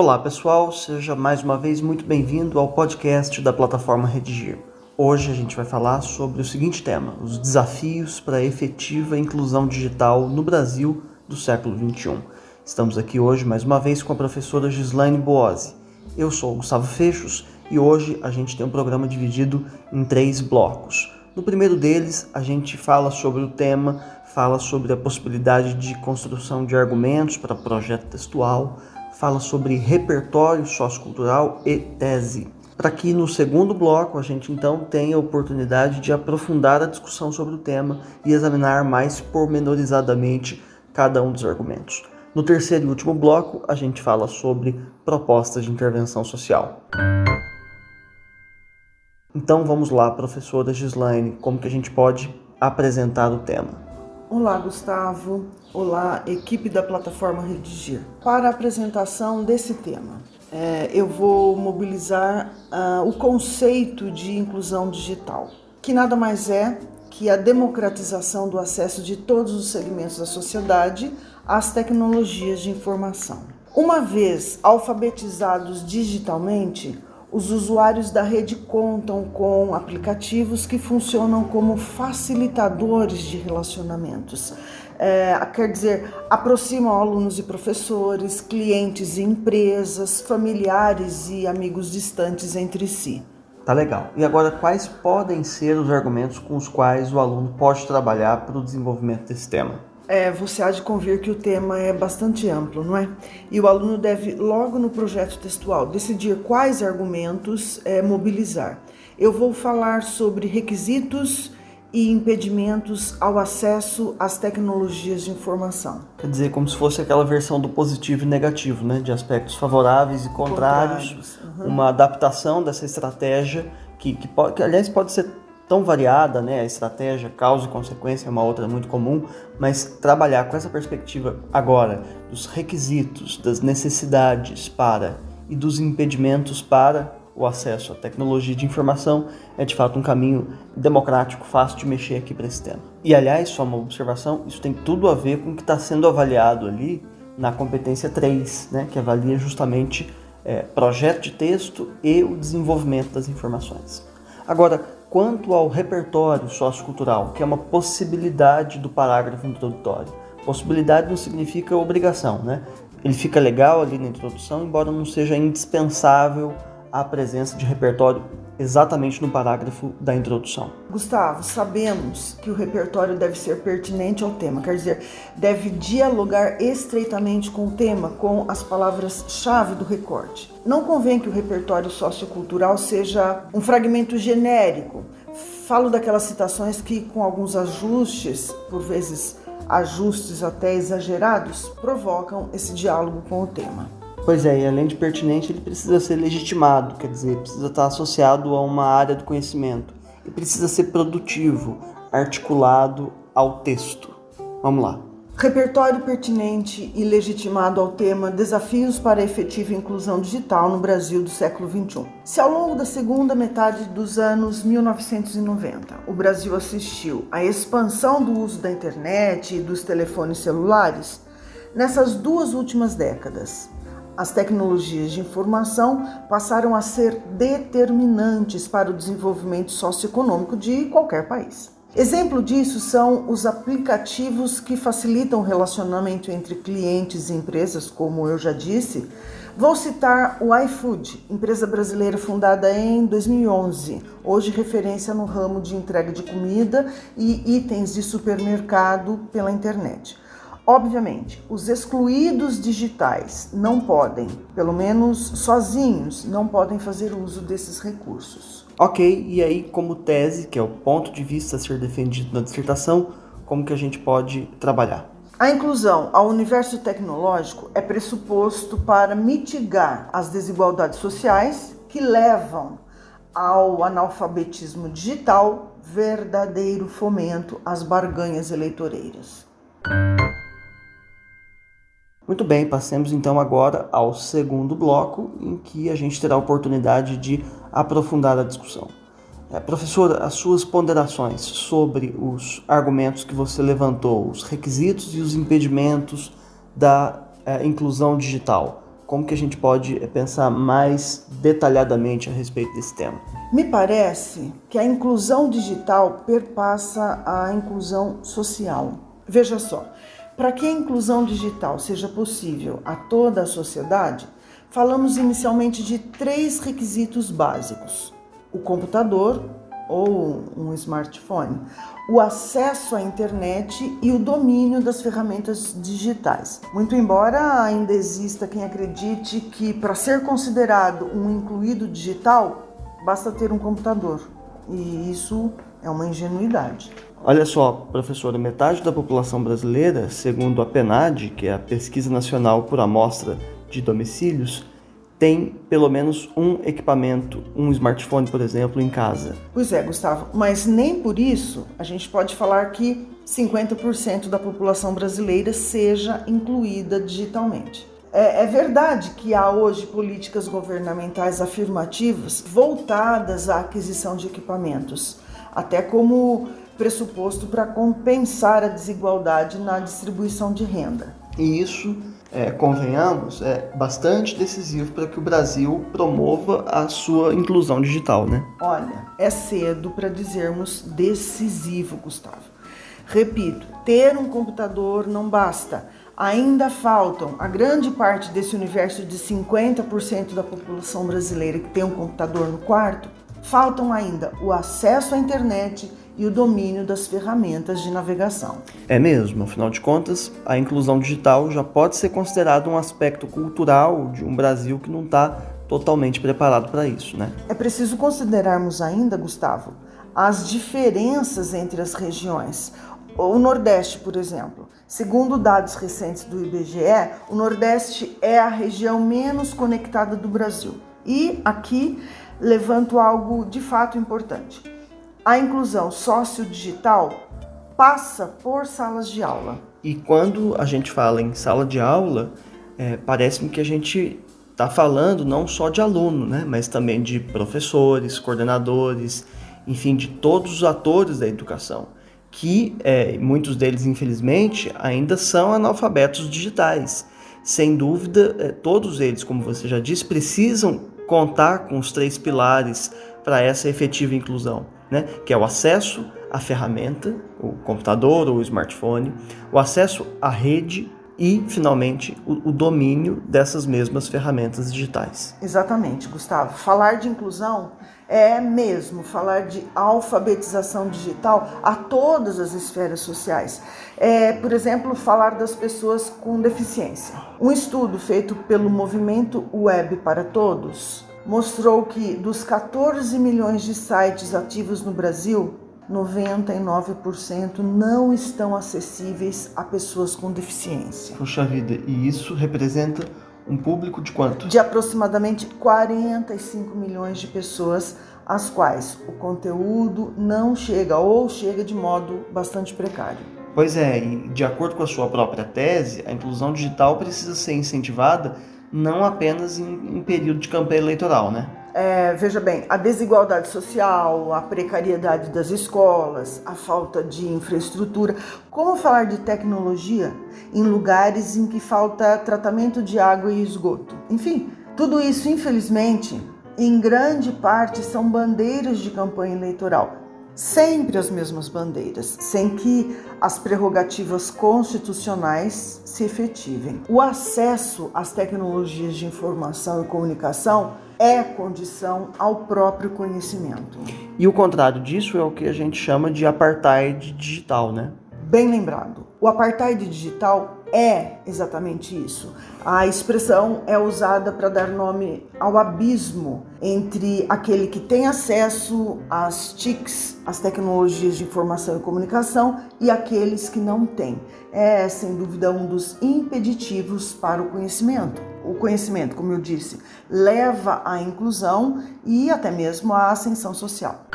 Olá pessoal, seja mais uma vez muito bem-vindo ao podcast da plataforma Redigir. Hoje a gente vai falar sobre o seguinte tema: os desafios para a efetiva inclusão digital no Brasil do século XXI. Estamos aqui hoje mais uma vez com a professora Gislaine Boazzi. Eu sou o Gustavo Fechos e hoje a gente tem um programa dividido em três blocos. No primeiro deles, a gente fala sobre o tema, fala sobre a possibilidade de construção de argumentos para projeto textual, fala sobre repertório sociocultural e tese. Para que no segundo bloco a gente então tenha a oportunidade de aprofundar a discussão sobre o tema e examinar mais pormenorizadamente cada um dos argumentos. No terceiro e último bloco, a gente fala sobre propostas de intervenção social. Então vamos lá, professora Gislaine, como que a gente pode apresentar o tema? Olá, Gustavo. Olá, equipe da plataforma Redigir. Para a apresentação desse tema, é, eu vou mobilizar uh, o conceito de inclusão digital, que nada mais é que a democratização do acesso de todos os segmentos da sociedade às tecnologias de informação. Uma vez alfabetizados digitalmente, os usuários da rede contam com aplicativos que funcionam como facilitadores de relacionamentos. É, quer dizer, aproximam alunos e professores, clientes e empresas, familiares e amigos distantes entre si. Tá legal. E agora, quais podem ser os argumentos com os quais o aluno pode trabalhar para o desenvolvimento desse tema? É, você há de convir que o tema é bastante amplo, não é? E o aluno deve, logo no projeto textual, decidir quais argumentos é, mobilizar. Eu vou falar sobre requisitos e impedimentos ao acesso às tecnologias de informação. Quer dizer, como se fosse aquela versão do positivo e negativo, né? De aspectos favoráveis e contrários, contrários. Uhum. uma adaptação dessa estratégia que, que, pode, que, aliás, pode ser tão variada, né? A estratégia, causa e consequência é uma outra muito comum, mas trabalhar com essa perspectiva agora dos requisitos, das necessidades para e dos impedimentos para o acesso à tecnologia de informação é de fato um caminho democrático, fácil de mexer aqui para esse tema. E aliás, só uma observação, isso tem tudo a ver com o que está sendo avaliado ali na competência 3, né, que avalia justamente é, projeto de texto e o desenvolvimento das informações. Agora, quanto ao repertório sociocultural, que é uma possibilidade do parágrafo introdutório. Possibilidade não significa obrigação, né? Ele fica legal ali na introdução, embora não seja indispensável a presença de repertório exatamente no parágrafo da introdução. Gustavo, sabemos que o repertório deve ser pertinente ao tema, quer dizer, deve dialogar estreitamente com o tema, com as palavras-chave do recorte. Não convém que o repertório sociocultural seja um fragmento genérico. Falo daquelas citações que, com alguns ajustes, por vezes ajustes até exagerados, provocam esse diálogo com o tema. Pois é, e além de pertinente, ele precisa ser legitimado, quer dizer, precisa estar associado a uma área do conhecimento. E precisa ser produtivo, articulado ao texto. Vamos lá. Repertório pertinente e legitimado ao tema Desafios para a efetiva inclusão digital no Brasil do século XXI. Se ao longo da segunda metade dos anos 1990 o Brasil assistiu à expansão do uso da internet e dos telefones celulares, nessas duas últimas décadas as tecnologias de informação passaram a ser determinantes para o desenvolvimento socioeconômico de qualquer país. Exemplo disso são os aplicativos que facilitam o relacionamento entre clientes e empresas, como eu já disse. Vou citar o iFood, empresa brasileira fundada em 2011, hoje referência no ramo de entrega de comida e itens de supermercado pela internet. Obviamente, os excluídos digitais não podem, pelo menos sozinhos, não podem fazer uso desses recursos. Ok, e aí, como tese, que é o ponto de vista a ser defendido na dissertação, como que a gente pode trabalhar? A inclusão ao universo tecnológico é pressuposto para mitigar as desigualdades sociais que levam ao analfabetismo digital, verdadeiro fomento às barganhas eleitoreiras. Muito bem, passemos então agora ao segundo bloco, em que a gente terá a oportunidade de aprofundar a discussão. É, professora, as suas ponderações sobre os argumentos que você levantou, os requisitos e os impedimentos da é, inclusão digital, como que a gente pode eh, pensar mais detalhadamente a respeito desse tema? Me parece que a inclusão digital perpassa a inclusão social. Veja só, para que a inclusão digital seja possível a toda a sociedade, falamos inicialmente de três requisitos básicos: o computador ou um smartphone, o acesso à internet e o domínio das ferramentas digitais. Muito embora ainda exista quem acredite que para ser considerado um incluído digital basta ter um computador, e isso é uma ingenuidade. Olha só, professora, metade da população brasileira, segundo a PNAD, que é a Pesquisa Nacional por Amostra de Domicílios, tem pelo menos um equipamento, um smartphone, por exemplo, em casa. Pois é, Gustavo, mas nem por isso a gente pode falar que 50% da população brasileira seja incluída digitalmente. É, é, verdade que há hoje políticas governamentais afirmativas voltadas à aquisição de equipamentos, até como pressuposto para compensar a desigualdade na distribuição de renda. E isso é, convenhamos, é bastante decisivo para que o Brasil promova a sua inclusão digital, né? Olha, é cedo para dizermos decisivo, Gustavo. Repito, ter um computador não basta. Ainda faltam a grande parte desse universo de 50% da população brasileira que tem um computador no quarto. Faltam ainda o acesso à internet e o domínio das ferramentas de navegação. É mesmo, afinal de contas, a inclusão digital já pode ser considerado um aspecto cultural de um Brasil que não está totalmente preparado para isso, né? É preciso considerarmos ainda, Gustavo, as diferenças entre as regiões. O Nordeste, por exemplo, segundo dados recentes do IBGE, o Nordeste é a região menos conectada do Brasil. E aqui levanto algo de fato importante a inclusão sociodigital passa por salas de aula. E quando a gente fala em sala de aula, é, parece-me que a gente está falando não só de aluno, né, mas também de professores, coordenadores, enfim, de todos os atores da educação, que é, muitos deles, infelizmente, ainda são analfabetos digitais. Sem dúvida, é, todos eles, como você já disse, precisam contar com os três pilares para essa efetiva inclusão né? que é o acesso à ferramenta, o computador ou o smartphone, o acesso à rede e, finalmente, o, o, domínio dessas mesmas ferramentas digitais. Exatamente, Gustavo. Falar de inclusão é mesmo falar de alfabetização digital a todas as esferas sociais. É, por exemplo, falar das pessoas com deficiência. Um estudo feito pelo movimento Web para Todos mostrou que dos 14 milhões de sites ativos no Brasil, 99% não estão acessíveis a pessoas com deficiência. Puxa vida, e isso representa um público de quanto? De aproximadamente 45 milhões de pessoas, às quais o conteúdo não chega ou chega de modo bastante precário. Pois é, e de acordo com a sua própria tese, a inclusão digital precisa ser incentivada não apenas em, em período de campanha eleitoral, né? É, veja bem, a desigualdade social, a precariedade das escolas, a falta de infraestrutura. Como falar de tecnologia em lugares em que falta tratamento de água e esgoto? Enfim, tudo isso, infelizmente, em grande parte são bandeiras de campanha eleitoral sempre as mesmas bandeiras, sem que as prerrogativas constitucionais se efetivem. O acesso às tecnologias de informação e comunicação é condição ao próprio conhecimento. E o contrário disso é o que a gente chama de apartheid digital, né? Bem lembrado. O apartheid digital é exatamente isso. A expressão é usada para dar nome ao abismo entre aquele que tem acesso às TICs, às tecnologias de informação e comunicação, e aqueles que não têm. É, sem dúvida, um dos impeditivos para o conhecimento. O conhecimento, como eu disse, leva à inclusão e até mesmo à ascensão social.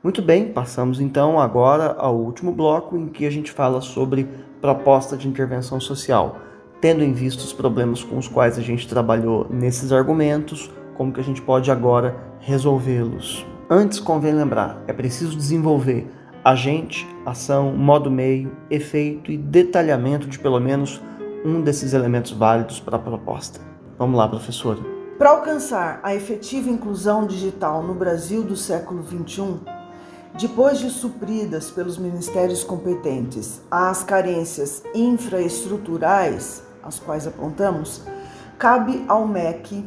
Muito bem, passamos então agora ao último bloco em que a gente fala sobre proposta de intervenção social, tendo em vista os problemas com os quais a gente trabalhou nesses argumentos, como que a gente pode agora resolvê-los. Antes convém lembrar, é preciso desenvolver agente, ação, modo meio, efeito e detalhamento de pelo menos um desses elementos válidos para a proposta. Vamos lá, professora. Para alcançar a efetiva inclusão digital no Brasil do século XXI, depois de supridas pelos ministérios competentes as carências infraestruturais às quais apontamos, cabe ao MEC,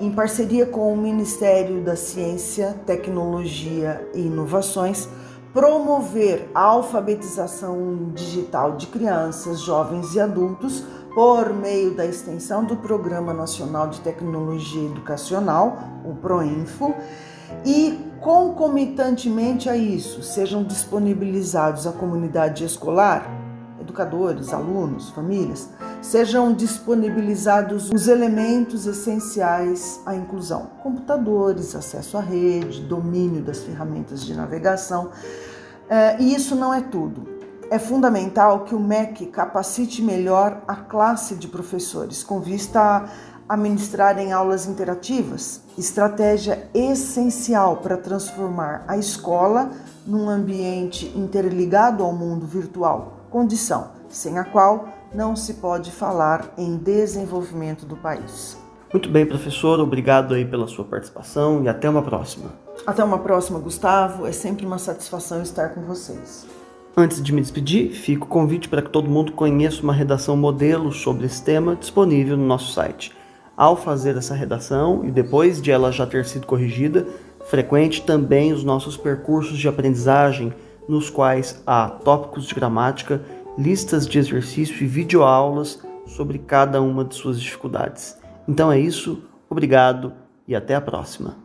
em parceria com o Ministério da Ciência, Tecnologia e Inovações, promover a alfabetização digital de crianças, jovens e adultos por meio da extensão do Programa Nacional de Tecnologia Educacional, o PROINFO, e concomitantemente a isso sejam disponibilizados à comunidade escolar, educadores, alunos, famílias, sejam disponibilizados os elementos essenciais à inclusão: computadores, acesso à rede, domínio das ferramentas de navegação. É, e isso não é tudo. É fundamental que o MEC capacite melhor a classe de professores, com vista a ministrarem aulas interativas, estratégia essencial para transformar a escola num ambiente interligado ao mundo virtual, condição sem a qual não se pode falar em desenvolvimento do país. Muito bem, professor, obrigado aí pela sua participação e até uma próxima. Até uma próxima, Gustavo. É sempre uma satisfação estar com vocês. Antes de me despedir, fica o convite para que todo mundo conheça uma redação modelo sobre esse tema disponível no nosso site. Ao fazer essa redação e depois de ela já ter sido corrigida, frequente também os nossos percursos de aprendizagem, nos quais há tópicos de gramática listas de exercício e videoaulas sobre cada uma de suas dificuldades. Então é isso, obrigado e até a próxima.